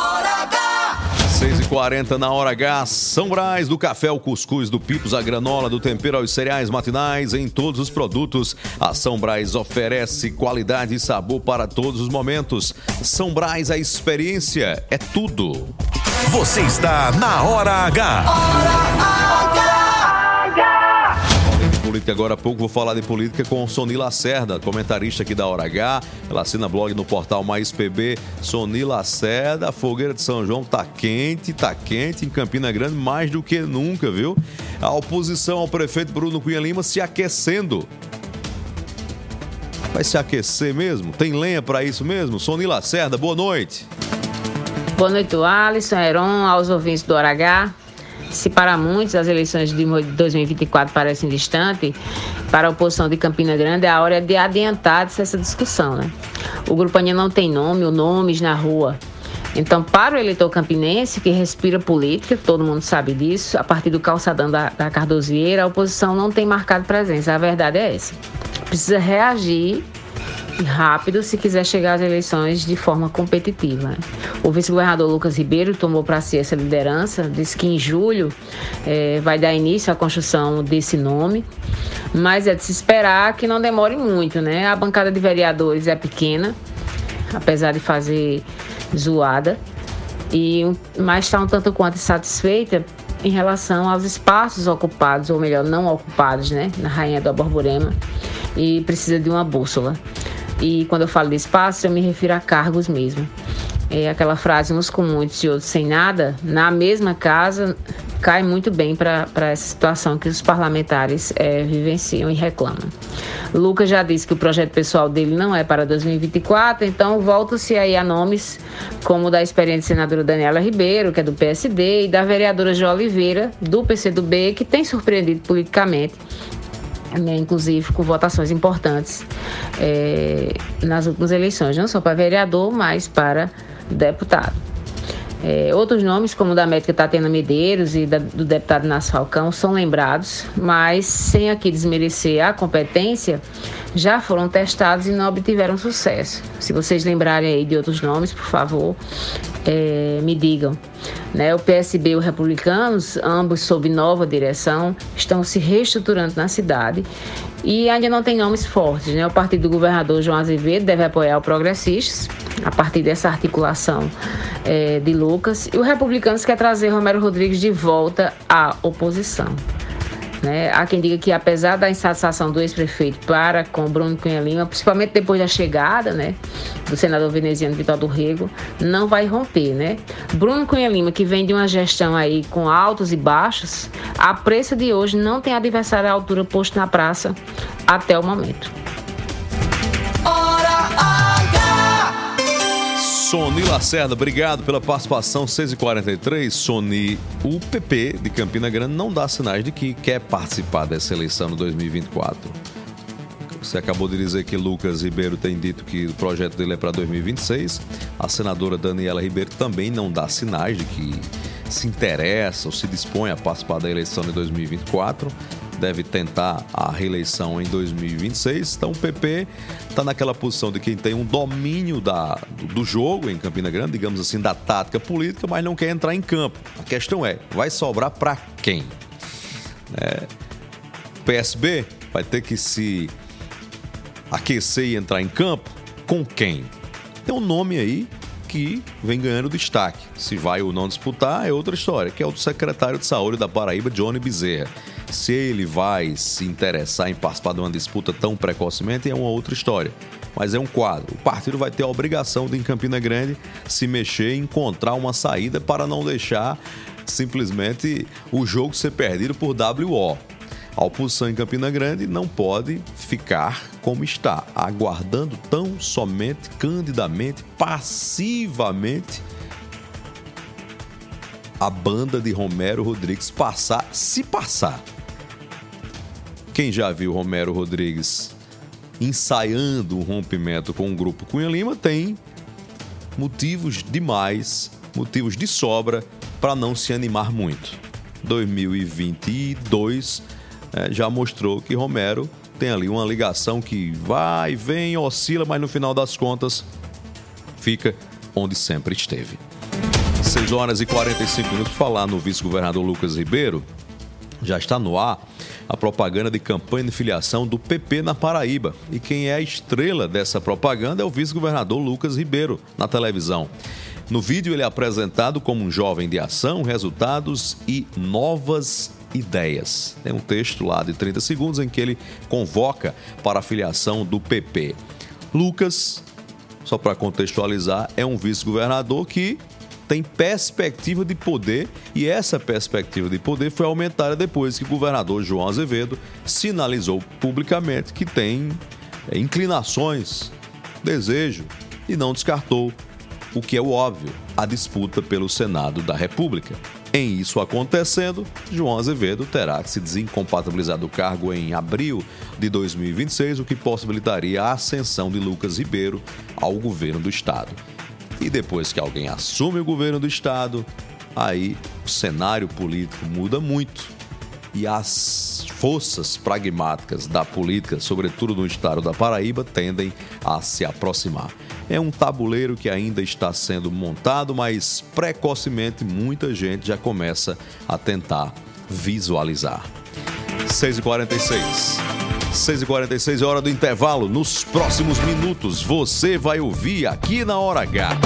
H. 6h40 na hora H, São Brás, do café ao cuscuz, do pipos à granola, do tempero aos cereais matinais, em todos os produtos. A São Brás oferece qualidade e sabor para todos os momentos. São Brás, a experiência é tudo. Você está na Hora H. Falei de política agora há pouco, vou falar de política com Soni Lacerda, comentarista aqui da Hora H. Ela assina blog no portal Mais PB. Soni Lacerda, a fogueira de São João tá quente, tá quente em Campina Grande mais do que nunca, viu? A oposição ao prefeito Bruno Cunha Lima se aquecendo. Vai se aquecer mesmo? Tem lenha para isso mesmo? Soni Lacerda, boa noite. Boa noite, Alisson, Heron, aos ouvintes do Hora H. Se para muitos as eleições de 2024 parecem distantes, para a oposição de Campina Grande a hora é de adiantar essa discussão. Né? O grupo ainda não tem nome, ou nomes na rua. Então, para o eleitor campinense que respira política, todo mundo sabe disso, a partir do calçadão da, da Cardosieira, a oposição não tem marcado presença. A verdade é essa. Precisa reagir rápido se quiser chegar às eleições de forma competitiva. O vice-governador Lucas Ribeiro tomou para si essa liderança, disse que em julho eh, vai dar início à construção desse nome, mas é de se esperar que não demore muito, né? A bancada de vereadores é pequena, apesar de fazer zoada, e mas está um tanto quanto insatisfeita em relação aos espaços ocupados, ou melhor, não ocupados, né, na Rainha do Borborema, e precisa de uma bússola. E quando eu falo de espaço, eu me refiro a cargos mesmo. É aquela frase, uns com muitos e outros sem nada, na mesma casa, cai muito bem para essa situação que os parlamentares eh, vivenciam e reclamam. Lucas já disse que o projeto pessoal dele não é para 2024, então volta-se aí a nomes como da experiente senadora Daniela Ribeiro, que é do PSD, e da vereadora Jo Oliveira, do PCdoB, que tem surpreendido politicamente né, inclusive com votações importantes eh, nas últimas eleições, não só para vereador, mas para deputado. Eh, outros nomes, como o da médica Tatiana Medeiros e da- do deputado Inácio Falcão, são lembrados, mas sem aqui desmerecer a competência, já foram testados e não obtiveram sucesso. Se vocês lembrarem aí de outros nomes, por favor, eh, me digam. Né, o PSB e os republicanos, ambos sob nova direção, estão se reestruturando na cidade e ainda não tem nomes fortes. Né? O partido do governador João Azevedo deve apoiar o Progressistas, a partir dessa articulação eh, de Lucas, e o Republicanos quer trazer Romero Rodrigues de volta à oposição. Né? Há quem diga que, apesar da insatisfação do ex-prefeito para com Bruno Cunha Lima, principalmente depois da chegada né, do senador veneziano Vitor do Rego, não vai romper. Né? Bruno Cunha Lima, que vem de uma gestão aí com altos e baixos, a preço de hoje não tem adversário à altura posto na praça até o momento. Soni Lacerda, obrigado pela participação. 6h43. Soni, o PP de Campina Grande não dá sinais de que quer participar dessa eleição no 2024. Você acabou de dizer que Lucas Ribeiro tem dito que o projeto dele é para 2026. A senadora Daniela Ribeiro também não dá sinais de que se interessa ou se dispõe a participar da eleição de 2024. Deve tentar a reeleição em 2026. Então o PP está naquela posição de quem tem um domínio da, do jogo em Campina Grande, digamos assim, da tática política, mas não quer entrar em campo. A questão é, vai sobrar para quem? É, PSB vai ter que se aquecer e entrar em campo com quem? Tem um nome aí que vem ganhando destaque. Se vai ou não disputar é outra história, que é o do secretário de saúde da Paraíba, Johnny Bezerra. Se ele vai se interessar em participar de uma disputa tão precocemente é uma outra história. Mas é um quadro. O partido vai ter a obrigação de, em Campina Grande, se mexer e encontrar uma saída para não deixar simplesmente o jogo ser perdido por WO. A oposição em Campina Grande não pode ficar como está, aguardando tão somente, candidamente, passivamente a banda de Romero Rodrigues passar, se passar. Quem já viu Romero Rodrigues ensaiando um rompimento com o grupo Cunha Lima, tem motivos demais, motivos de sobra para não se animar muito. 2022 eh, já mostrou que Romero tem ali uma ligação que vai, vem, oscila, mas no final das contas fica onde sempre esteve. 6 horas e 45 minutos. Falar no vice-governador Lucas Ribeiro. Já está no ar a propaganda de campanha de filiação do PP na Paraíba. E quem é a estrela dessa propaganda é o vice-governador Lucas Ribeiro, na televisão. No vídeo, ele é apresentado como um jovem de ação, resultados e novas ideias. Tem um texto lá de 30 segundos em que ele convoca para a filiação do PP. Lucas, só para contextualizar, é um vice-governador que tem perspectiva de poder e essa perspectiva de poder foi aumentada depois que o governador João Azevedo sinalizou publicamente que tem é, inclinações, desejo e não descartou o que é o óbvio, a disputa pelo Senado da República. Em isso acontecendo, João Azevedo terá que se desincompatibilizar do cargo em abril de 2026, o que possibilitaria a ascensão de Lucas Ribeiro ao governo do estado. E depois que alguém assume o governo do estado, aí o cenário político muda muito. E as forças pragmáticas da política, sobretudo no estado da Paraíba, tendem a se aproximar. É um tabuleiro que ainda está sendo montado, mas precocemente muita gente já começa a tentar visualizar. 6h46. 6h46 é hora do intervalo. Nos próximos minutos, você vai ouvir aqui na Hora H.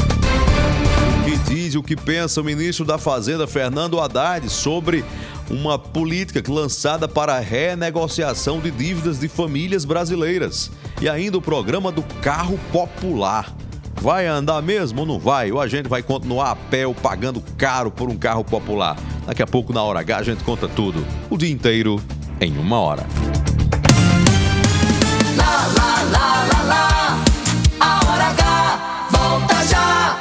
O que diz e o que pensa o ministro da Fazenda, Fernando Haddad, sobre uma política lançada para a renegociação de dívidas de famílias brasileiras. E ainda o programa do carro popular. Vai andar mesmo ou não vai? Ou a gente vai continuar a pé ou pagando caro por um carro popular? Daqui a pouco, na Hora H, a gente conta tudo. O dia inteiro em uma hora. Lá, lá, lá, lá, lá. A hora H volta já.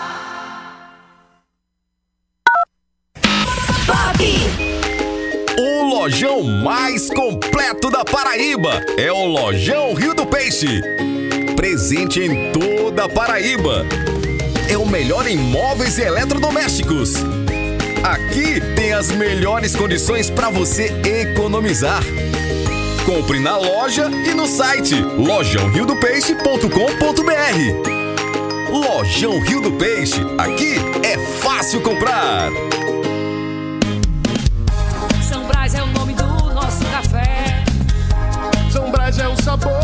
O lojão mais completo da Paraíba é o Lojão Rio do Peixe. Presente em toda a Paraíba. É o melhor em móveis e eletrodomésticos. Aqui tem as melhores condições para você economizar. Compre na loja e no site lojãoriodopeixe.com.br. Lojão Rio do Peixe, aqui é fácil comprar. São Brás é o nome do nosso café. São Brás é o sabor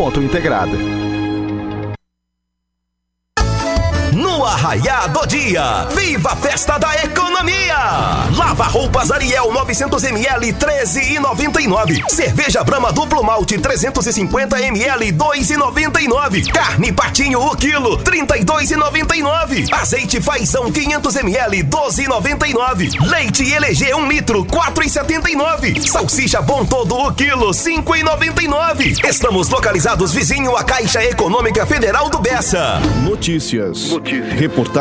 múltipla.integrada. No Do Dia, viva a festa da economia! Lava roupas Ariel 900ml 13,99. Cerveja Brahma duplo malte 350ml 2,99. Carne patinho o quilo 32,99. Azeite Faisão 500ml 12,99. Leite LG 1 litro 4,79. Salsicha Bom Todo o quilo 5,99. Estamos localizados vizinho à Caixa Econômica Federal do Bessa. Notícias.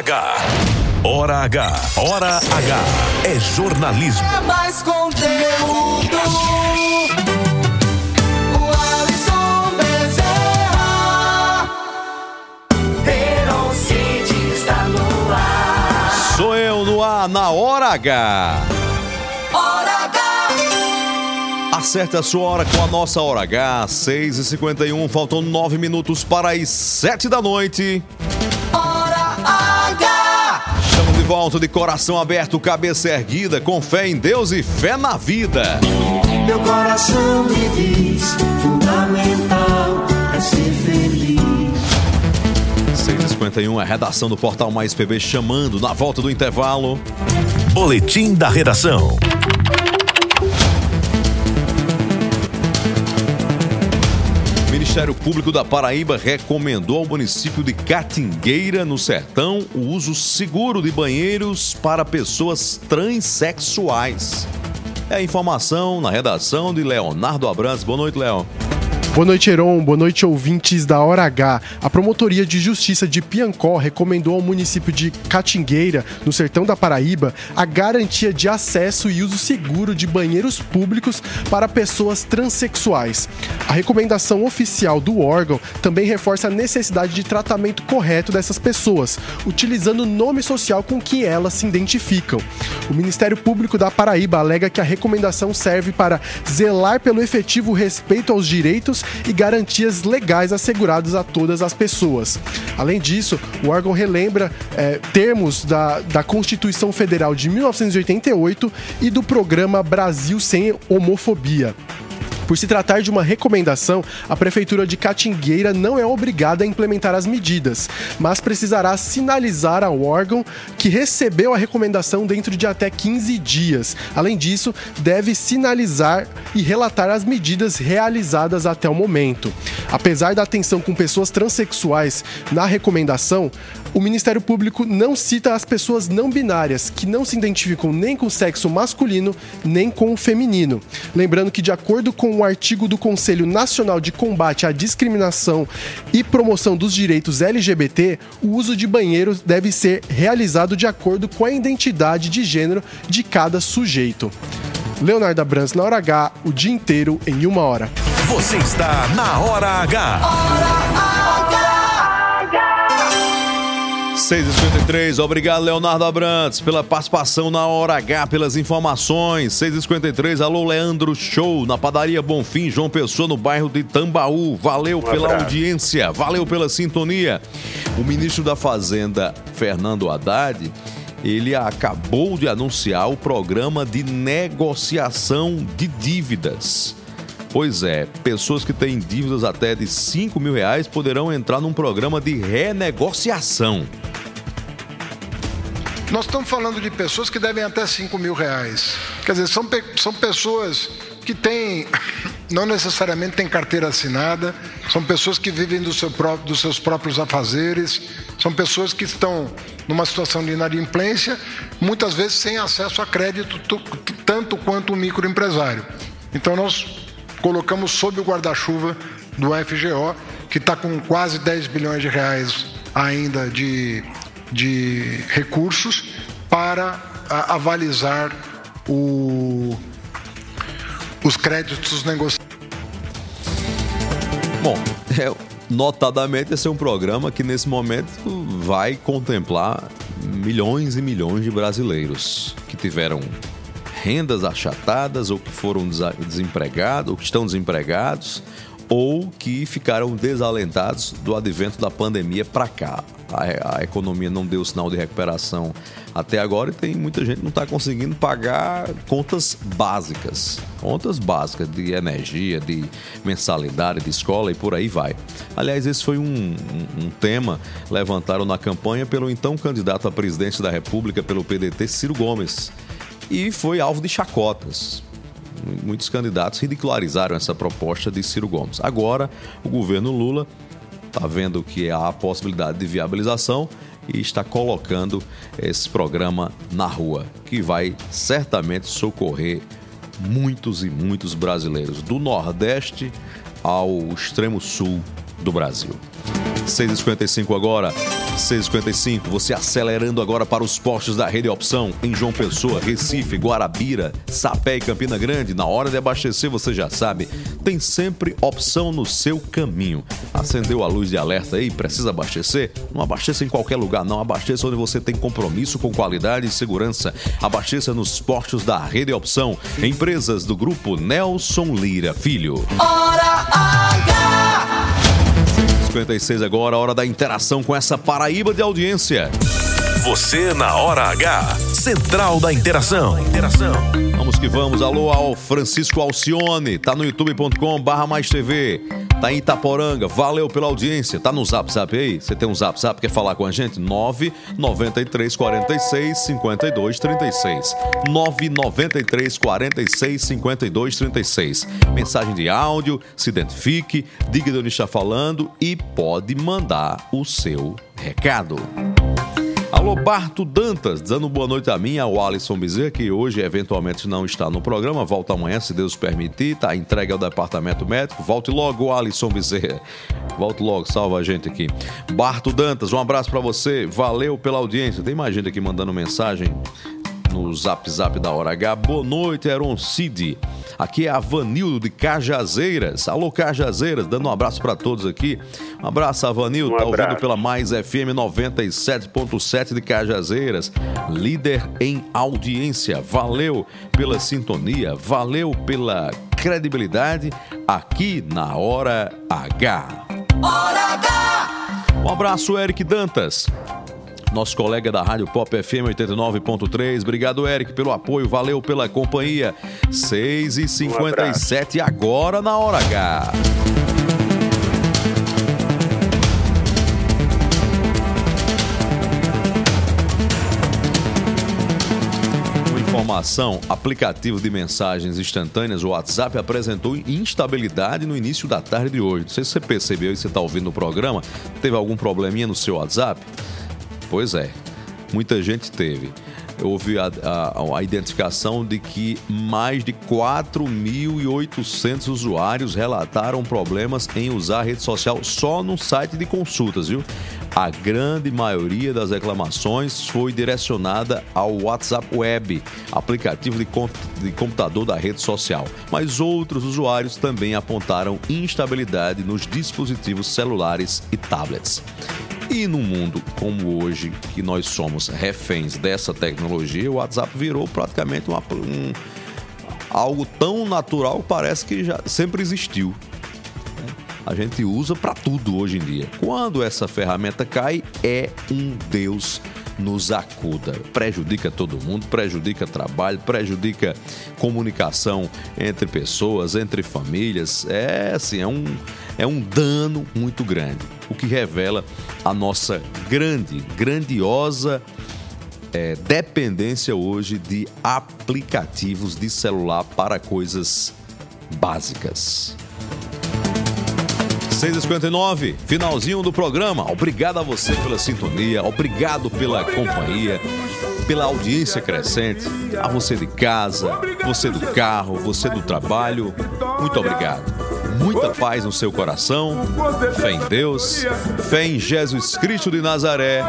H. Hora H. Hora H. É jornalismo. É mais conteúdo. O Alisson Bezerra. Está no ar. Sou eu no ar na Hora H. Hora H. Acerte a sua hora com a nossa Hora H, 6h51, faltam 9 minutos para as 7 da noite. Volta de coração aberto, cabeça erguida, com fé em Deus e fé na vida. Meu coração me diz: fundamental é ser feliz. 6h51, a redação do Portal Mais PB chamando na volta do intervalo. Boletim da redação. Ministério Público da Paraíba recomendou ao município de Catingueira, no Sertão, o uso seguro de banheiros para pessoas transexuais. É a informação na redação de Leonardo Abrantes. Boa noite, Léo. Boa noite, Heron. Boa noite, ouvintes da Hora H. A Promotoria de Justiça de Piancó recomendou ao município de Catingueira, no sertão da Paraíba, a garantia de acesso e uso seguro de banheiros públicos para pessoas transexuais. A recomendação oficial do órgão também reforça a necessidade de tratamento correto dessas pessoas, utilizando o nome social com que elas se identificam. O Ministério Público da Paraíba alega que a recomendação serve para zelar pelo efetivo respeito aos direitos e garantias legais assegurados a todas as pessoas. Além disso, o órgão relembra eh, termos da, da Constituição Federal de 1988 e do programa Brasil Sem Homofobia. Por se tratar de uma recomendação, a Prefeitura de Catingueira não é obrigada a implementar as medidas, mas precisará sinalizar ao órgão que recebeu a recomendação dentro de até 15 dias. Além disso, deve sinalizar e relatar as medidas realizadas até o momento. Apesar da atenção com pessoas transexuais na recomendação, o Ministério Público não cita as pessoas não binárias, que não se identificam nem com o sexo masculino nem com o feminino. Lembrando que, de acordo com o artigo do Conselho Nacional de Combate à Discriminação e Promoção dos Direitos LGBT, o uso de banheiros deve ser realizado de acordo com a identidade de gênero de cada sujeito. Leonardo Abrams na hora H, o dia inteiro em uma hora. Você está na Hora H. 6h53, obrigado Leonardo Abrantes pela participação na Hora H, pelas informações. 6h53, alô Leandro Show, na padaria Bonfim, João Pessoa, no bairro de Tambaú. Valeu pela abraço. audiência, valeu pela sintonia. O ministro da Fazenda, Fernando Haddad, ele acabou de anunciar o programa de negociação de dívidas. Pois é, pessoas que têm dívidas até de 5 mil reais poderão entrar num programa de renegociação. Nós estamos falando de pessoas que devem até 5 mil reais. Quer dizer, são, são pessoas que têm, não necessariamente têm carteira assinada, são pessoas que vivem do seu pró- dos seus próprios afazeres, são pessoas que estão numa situação de inadimplência, muitas vezes sem acesso a crédito, tanto quanto o microempresário. Então nós colocamos sob o guarda-chuva do FGO, que está com quase 10 bilhões de reais ainda de, de recursos para avalizar o- os créditos negociados. Bom, é, notadamente esse é um programa que nesse momento vai contemplar milhões e milhões de brasileiros que tiveram rendas achatadas ou que foram desempregados ou que estão desempregados ou que ficaram desalentados do advento da pandemia para cá. A, a, economia não deu sinal de recuperação até agora e tem muita gente não está conseguindo pagar contas básicas, contas básicas de energia, de mensalidade, de escola e por aí vai. Aliás, esse foi um, um, um tema levantado na campanha pelo então candidato à presidência da República pelo PDT, Ciro Gomes, e foi alvo de chacotas muitos candidatos ridicularizaram essa proposta de Ciro Gomes. Agora, o governo Lula está vendo que há a possibilidade de viabilização e está colocando esse programa na rua, que vai certamente socorrer muitos e muitos brasileiros, do Nordeste ao extremo sul do Brasil. 6h55 agora. 6h55, você acelerando agora para os postos da Rede Opção em João Pessoa, Recife, Guarabira, Sapé e Campina Grande. Na hora de abastecer, você já sabe, tem sempre opção no seu caminho. Acendeu a luz de alerta aí, precisa abastecer? Não abasteça em qualquer lugar, não. Abasteça onde você tem compromisso com qualidade e segurança. Abasteça nos postos da Rede Opção, empresas do grupo Nelson Lira Filho. Hora H! 56 agora, hora da interação com essa Paraíba de audiência. Você na hora H. Central da Interação. Vamos que vamos. Alô ao Francisco Alcione. Tá no youtube.com barra mais TV. Tá em Itaporanga. Valeu pela audiência. Tá no Zap Zap aí? Você tem um Zap Zap, quer falar com a gente? 993 46 52 36. 993 46 52 36. Mensagem de áudio, se identifique, diga de onde está falando e pode mandar o seu recado. Alô, Barto Dantas, dando boa noite a mim, ao Alisson Bezerra, que hoje eventualmente não está no programa, volta amanhã, se Deus permitir, tá entregue ao departamento médico. Volte logo, Alisson Bezerra. Volte logo, salva a gente aqui. Barto Dantas, um abraço para você, valeu pela audiência. Tem mais gente aqui mandando mensagem no zap zap da hora H. Boa noite, Aaron Cid. Aqui é a Vanildo de Cajazeiras. Alô, Cajazeiras, dando um abraço para todos aqui. Um abraço, Avanildo. Um tá ouvindo pela Mais FM 97.7 de Cajazeiras. Líder em audiência. Valeu pela sintonia, valeu pela credibilidade aqui na Hora H. Hora H! Um abraço, Eric Dantas. Nosso colega da Rádio Pop FM 89.3. Obrigado, Eric, pelo apoio. Valeu pela companhia. 6 e 57 agora na Hora H. Informação: aplicativo de mensagens instantâneas, o WhatsApp, apresentou instabilidade no início da tarde de hoje. Não sei se você percebeu e você está ouvindo o programa. Teve algum probleminha no seu WhatsApp? Pois é, muita gente teve. Houve a, a- a identificação de que mais de 4.800 usuários relataram problemas em usar a rede social só no site de consultas, viu? A grande maioria das reclamações foi direcionada ao WhatsApp Web, aplicativo de, de computador da rede social. Mas outros usuários também apontaram instabilidade nos dispositivos celulares e tablets. E num mundo como hoje, que nós somos reféns dessa tecnologia, o WhatsApp virou praticamente uma- um, algo tão natural que parece que já sempre existiu. A gente usa para tudo hoje em dia. Quando essa ferramenta cai, é um Deus nos acuda. Prejudica todo mundo, prejudica trabalho, prejudica comunicação entre pessoas, entre famílias. É assim, é um, é um dano muito grande. O que revela a nossa grande, grandiosa é, dependência hoje de aplicativos de celular para coisas básicas. 6h59, finalzinho do programa. Obrigado a você pela sintonia, obrigado pela companhia, pela audiência crescente. A você de casa, você do carro, você do trabalho. Muito obrigado. Muita paz no seu coração, fé em Deus, fé em Jesus Cristo de Nazaré,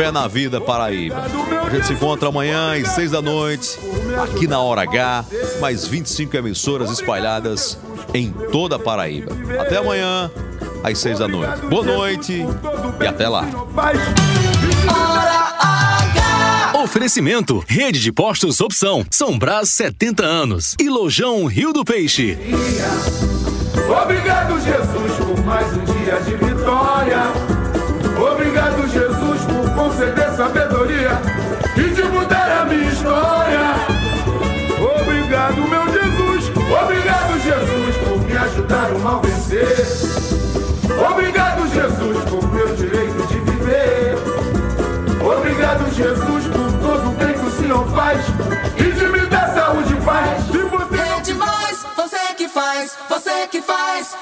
fé na vida Paraíba. A gente se encontra amanhã às seis da noite, aqui na Hora H, mais 25 emissoras espalhadas em toda a Paraíba. Até amanhã, às seis da noite. Boa noite e até lá. Oferecimento: Rede de Postos Opção. São Brás 70 anos. E Lojão Rio do Peixe. Obrigado, Jesus, por mais um dia de vitória. Obrigado, Jesus, por meu direito de viver. Obrigado, Jesus, por todo o bem que o Senhor faz e de me dar saúde e paz. E você é demais, você que faz, você que faz.